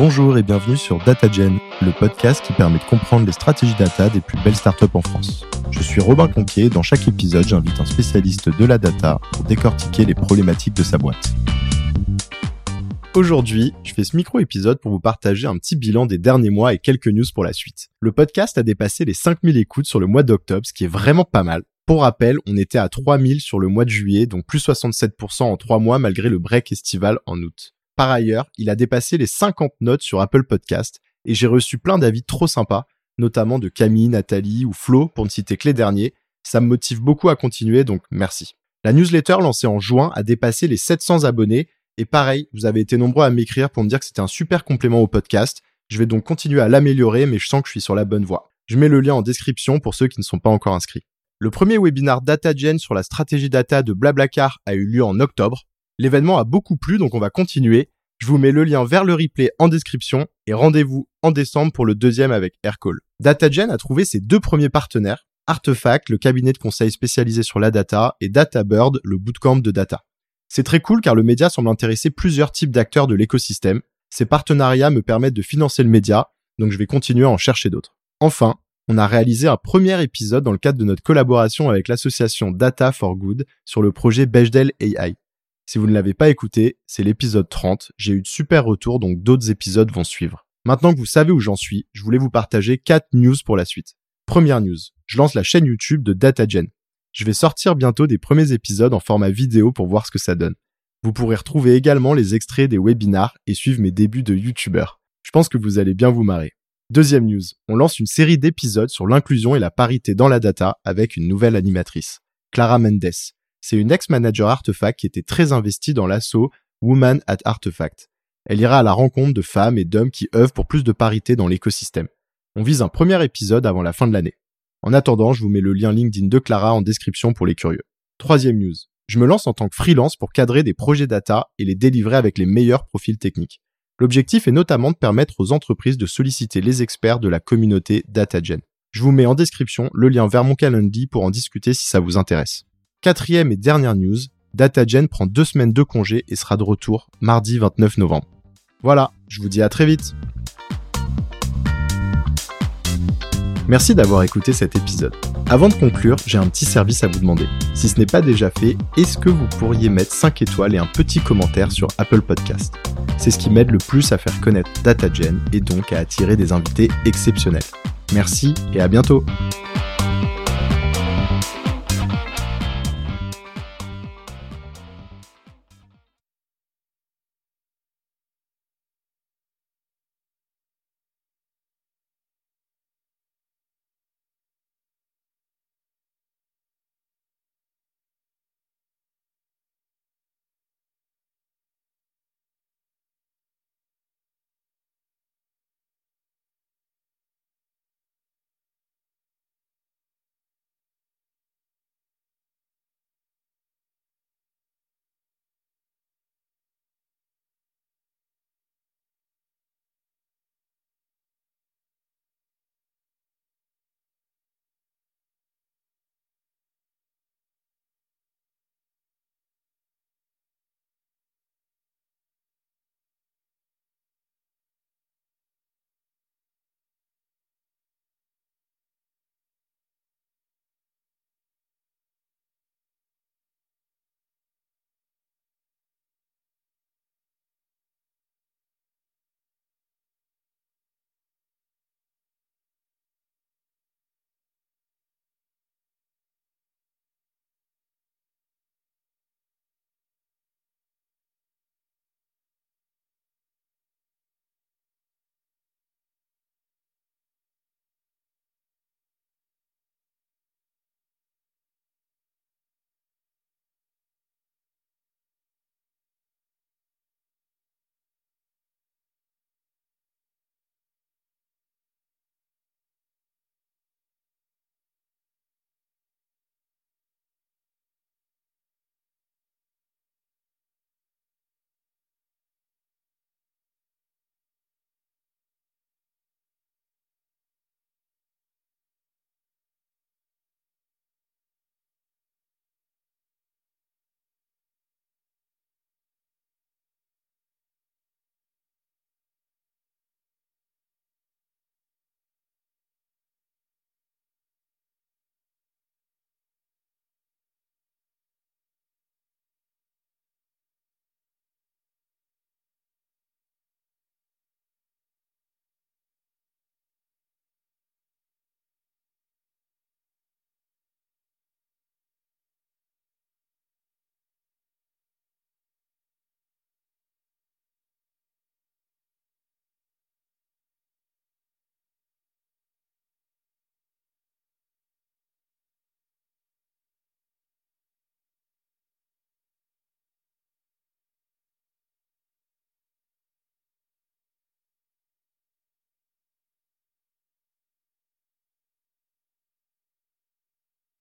Bonjour et bienvenue sur DataGen, le podcast qui permet de comprendre les stratégies data des plus belles startups en France. Je suis Robin Conquier et dans chaque épisode, j'invite un spécialiste de la data pour décortiquer les problématiques de sa boîte. Aujourd'hui, je fais ce micro-épisode pour vous partager un petit bilan des derniers mois et quelques news pour la suite. Le podcast a dépassé les 5000 écoutes sur le mois d'octobre, ce qui est vraiment pas mal. Pour rappel, on était à 3000 sur le mois de juillet, donc plus 67% en 3 mois malgré le break estival en août. Par ailleurs, il a dépassé les 50 notes sur Apple Podcast et j'ai reçu plein d'avis trop sympas, notamment de Camille, Nathalie ou Flo pour ne citer que les derniers. Ça me motive beaucoup à continuer, donc merci. La newsletter lancée en juin a dépassé les 700 abonnés et pareil, vous avez été nombreux à m'écrire pour me dire que c'était un super complément au podcast. Je vais donc continuer à l'améliorer, mais je sens que je suis sur la bonne voie. Je mets le lien en description pour ceux qui ne sont pas encore inscrits. Le premier webinar DataGen sur la stratégie data de Blablacar a eu lieu en octobre. L'événement a beaucoup plu, donc on va continuer. Je vous mets le lien vers le replay en description et rendez-vous en décembre pour le deuxième avec Aircall. DataGen a trouvé ses deux premiers partenaires, Artefact, le cabinet de conseil spécialisé sur la data, et DataBird, le bootcamp de data. C'est très cool car le média semble intéresser plusieurs types d'acteurs de l'écosystème. Ces partenariats me permettent de financer le média, donc je vais continuer à en chercher d'autres. Enfin, on a réalisé un premier épisode dans le cadre de notre collaboration avec l'association Data for Good sur le projet Bechdel AI. Si vous ne l'avez pas écouté, c'est l'épisode 30. J'ai eu de super retours, donc d'autres épisodes vont suivre. Maintenant que vous savez où j'en suis, je voulais vous partager 4 news pour la suite. Première news, je lance la chaîne YouTube de DataGen. Je vais sortir bientôt des premiers épisodes en format vidéo pour voir ce que ça donne. Vous pourrez retrouver également les extraits des webinars et suivre mes débuts de YouTuber. Je pense que vous allez bien vous marrer. Deuxième news, on lance une série d'épisodes sur l'inclusion et la parité dans la data avec une nouvelle animatrice, Clara Mendes c'est une ex-manager Artefact qui était très investie dans l'assaut Woman at Artefact. Elle ira à la rencontre de femmes et d'hommes qui œuvrent pour plus de parité dans l'écosystème. On vise un premier épisode avant la fin de l'année. En attendant, je vous mets le lien LinkedIn de Clara en description pour les curieux. Troisième news. Je me lance en tant que freelance pour cadrer des projets data et les délivrer avec les meilleurs profils techniques. L'objectif est notamment de permettre aux entreprises de solliciter les experts de la communauté DataGen. Je vous mets en description le lien vers mon calendrier pour en discuter si ça vous intéresse. Quatrième et dernière news, DataGen prend deux semaines de congé et sera de retour mardi 29 novembre. Voilà, je vous dis à très vite. Merci d'avoir écouté cet épisode. Avant de conclure, j'ai un petit service à vous demander. Si ce n'est pas déjà fait, est-ce que vous pourriez mettre 5 étoiles et un petit commentaire sur Apple Podcast C'est ce qui m'aide le plus à faire connaître DataGen et donc à attirer des invités exceptionnels. Merci et à bientôt